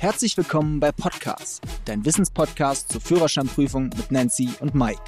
Herzlich willkommen bei Podcast, dein Wissenspodcast zur Führerscheinprüfung mit Nancy und Mike.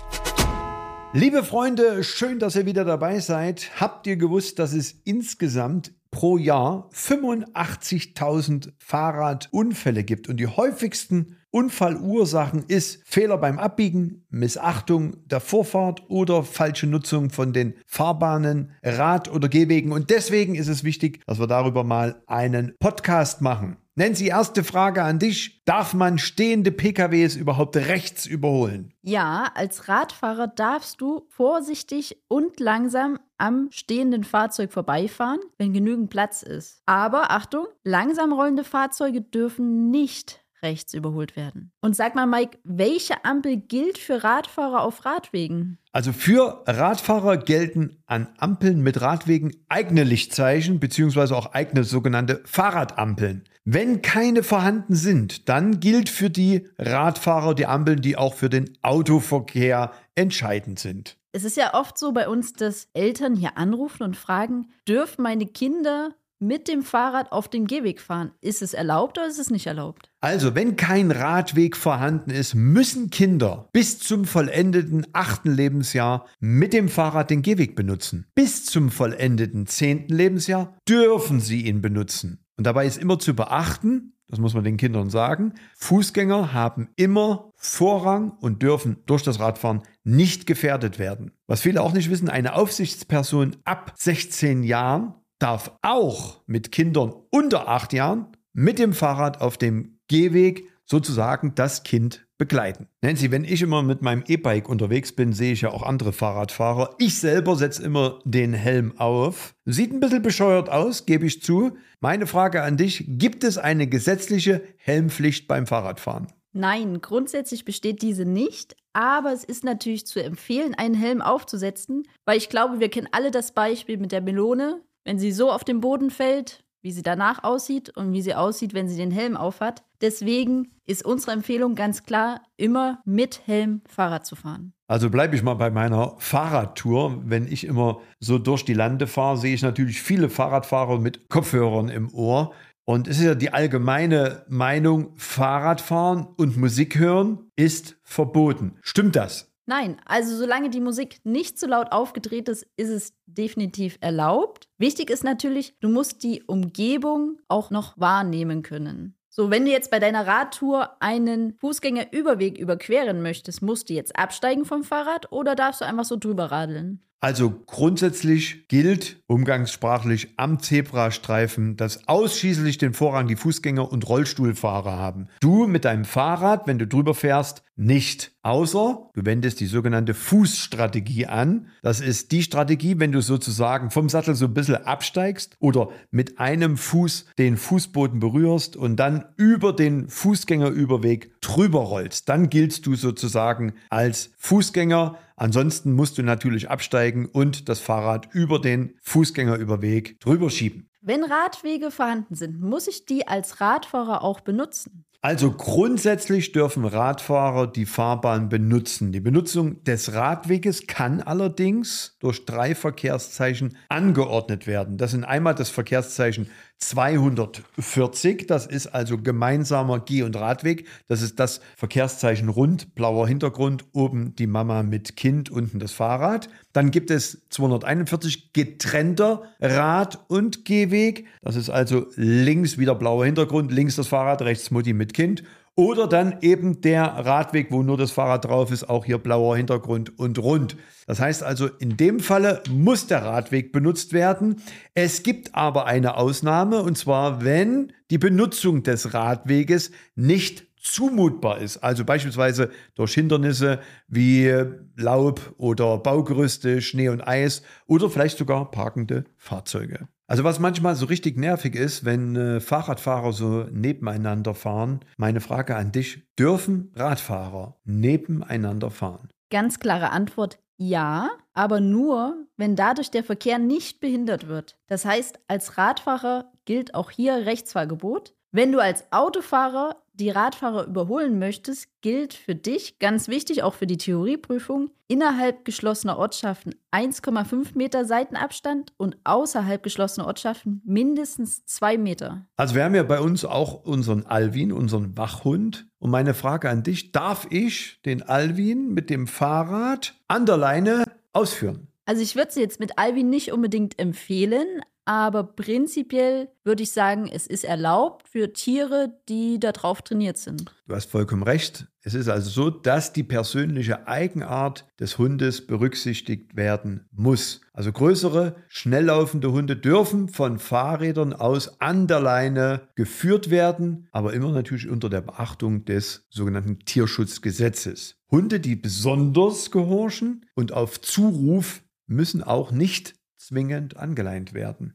Liebe Freunde, schön, dass ihr wieder dabei seid. Habt ihr gewusst, dass es insgesamt pro Jahr 85.000 Fahrradunfälle gibt und die häufigsten Unfallursachen ist Fehler beim Abbiegen, Missachtung der Vorfahrt oder falsche Nutzung von den Fahrbahnen, Rad- oder Gehwegen. Und deswegen ist es wichtig, dass wir darüber mal einen Podcast machen. Nancy, erste Frage an dich. Darf man stehende PKWs überhaupt rechts überholen? Ja, als Radfahrer darfst du vorsichtig und langsam am stehenden Fahrzeug vorbeifahren, wenn genügend Platz ist. Aber Achtung, langsam rollende Fahrzeuge dürfen nicht rechts überholt werden. Und sag mal, Mike, welche Ampel gilt für Radfahrer auf Radwegen? Also für Radfahrer gelten an Ampeln mit Radwegen eigene Lichtzeichen beziehungsweise auch eigene sogenannte Fahrradampeln. Wenn keine vorhanden sind, dann gilt für die Radfahrer die Ampeln, die auch für den Autoverkehr entscheidend sind. Es ist ja oft so bei uns, dass Eltern hier anrufen und fragen, dürfen meine Kinder mit dem Fahrrad auf den Gehweg fahren. Ist es erlaubt oder ist es nicht erlaubt? Also, wenn kein Radweg vorhanden ist, müssen Kinder bis zum vollendeten achten Lebensjahr mit dem Fahrrad den Gehweg benutzen. Bis zum vollendeten zehnten Lebensjahr dürfen sie ihn benutzen. Und dabei ist immer zu beachten, das muss man den Kindern sagen, Fußgänger haben immer Vorrang und dürfen durch das Radfahren nicht gefährdet werden. Was viele auch nicht wissen, eine Aufsichtsperson ab 16 Jahren darf auch mit Kindern unter acht Jahren mit dem Fahrrad auf dem Gehweg sozusagen das Kind begleiten. Nancy, wenn ich immer mit meinem E-Bike unterwegs bin, sehe ich ja auch andere Fahrradfahrer. Ich selber setze immer den Helm auf. Sieht ein bisschen bescheuert aus, gebe ich zu. Meine Frage an dich, gibt es eine gesetzliche Helmpflicht beim Fahrradfahren? Nein, grundsätzlich besteht diese nicht, aber es ist natürlich zu empfehlen, einen Helm aufzusetzen, weil ich glaube, wir kennen alle das Beispiel mit der Melone. Wenn sie so auf den Boden fällt, wie sie danach aussieht und wie sie aussieht, wenn sie den Helm aufhat. Deswegen ist unsere Empfehlung ganz klar, immer mit Helm Fahrrad zu fahren. Also bleibe ich mal bei meiner Fahrradtour. Wenn ich immer so durch die Lande fahre, sehe ich natürlich viele Fahrradfahrer mit Kopfhörern im Ohr. Und es ist ja die allgemeine Meinung, Fahrradfahren und Musik hören ist verboten. Stimmt das? Nein, also solange die Musik nicht zu so laut aufgedreht ist, ist es definitiv erlaubt. Wichtig ist natürlich, du musst die Umgebung auch noch wahrnehmen können. So, wenn du jetzt bei deiner Radtour einen Fußgängerüberweg überqueren möchtest, musst du jetzt absteigen vom Fahrrad oder darfst du einfach so drüber radeln? Also grundsätzlich gilt umgangssprachlich am Zebrastreifen, dass ausschließlich den Vorrang die Fußgänger und Rollstuhlfahrer haben. Du mit deinem Fahrrad, wenn du drüber fährst, nicht. Außer du wendest die sogenannte Fußstrategie an. Das ist die Strategie, wenn du sozusagen vom Sattel so ein bisschen absteigst oder mit einem Fuß den Fußboden berührst und dann über den Fußgängerüberweg drüber rollst. Dann giltst du sozusagen als Fußgänger. Ansonsten musst du natürlich absteigen und das Fahrrad über den Fußgängerüberweg drüber schieben. Wenn Radwege vorhanden sind, muss ich die als Radfahrer auch benutzen? Also grundsätzlich dürfen Radfahrer die Fahrbahn benutzen. Die Benutzung des Radweges kann allerdings durch drei Verkehrszeichen angeordnet werden. Das sind einmal das Verkehrszeichen 240, das ist also gemeinsamer Geh- und Radweg. Das ist das Verkehrszeichen rund, blauer Hintergrund, oben die Mama mit Kind, unten das Fahrrad. Dann gibt es 241 getrennter Rad- und Gehweg. Das ist also links wieder blauer Hintergrund, links das Fahrrad, rechts Mutti mit Kind. Oder dann eben der Radweg, wo nur das Fahrrad drauf ist, auch hier blauer Hintergrund und rund. Das heißt also, in dem Falle muss der Radweg benutzt werden. Es gibt aber eine Ausnahme, und zwar, wenn die Benutzung des Radweges nicht zumutbar ist. Also beispielsweise durch Hindernisse wie Laub oder Baugerüste, Schnee und Eis oder vielleicht sogar parkende Fahrzeuge. Also was manchmal so richtig nervig ist, wenn äh, Fahrradfahrer so nebeneinander fahren. Meine Frage an dich, dürfen Radfahrer nebeneinander fahren? Ganz klare Antwort, ja, aber nur, wenn dadurch der Verkehr nicht behindert wird. Das heißt, als Radfahrer gilt auch hier Rechtsfahrgebot. Wenn du als Autofahrer die Radfahrer überholen möchtest, gilt für dich, ganz wichtig, auch für die Theorieprüfung, innerhalb geschlossener Ortschaften 1,5 Meter Seitenabstand und außerhalb geschlossener Ortschaften mindestens 2 Meter. Also wir haben ja bei uns auch unseren Alvin, unseren Wachhund. Und meine Frage an dich, darf ich den Alvin mit dem Fahrrad an der Leine ausführen? Also ich würde sie jetzt mit Alvin nicht unbedingt empfehlen, aber prinzipiell würde ich sagen, es ist erlaubt für Tiere, die darauf trainiert sind. Du hast vollkommen recht. Es ist also so, dass die persönliche Eigenart des Hundes berücksichtigt werden muss. Also größere, schnell laufende Hunde dürfen von Fahrrädern aus an der Leine geführt werden, aber immer natürlich unter der Beachtung des sogenannten Tierschutzgesetzes. Hunde, die besonders gehorchen und auf Zuruf, müssen auch nicht zwingend angeleint werden.